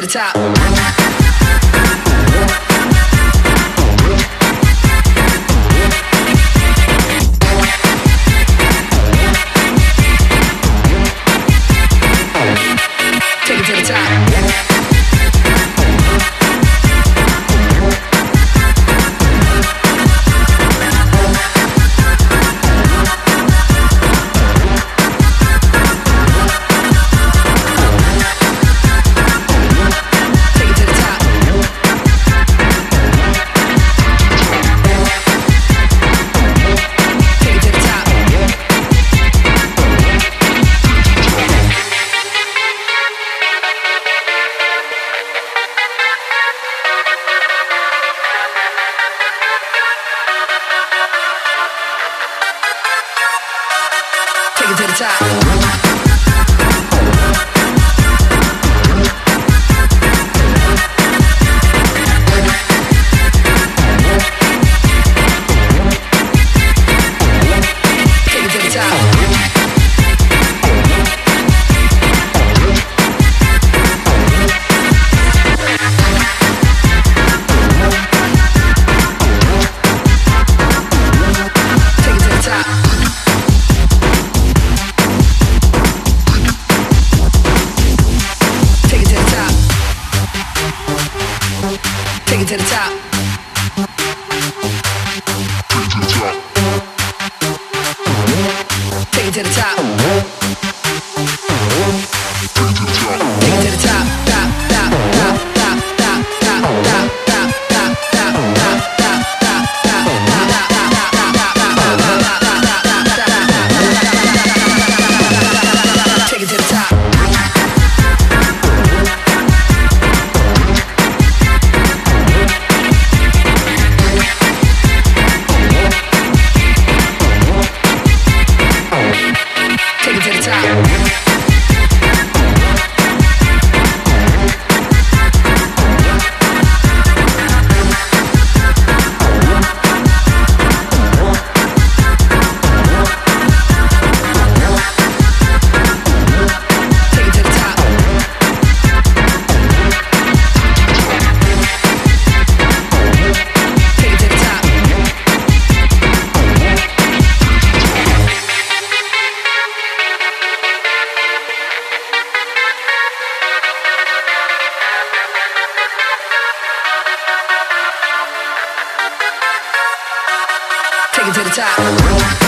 to the top. take it to the top. to the top. Take it to the top. Take it to the top. take it to the top.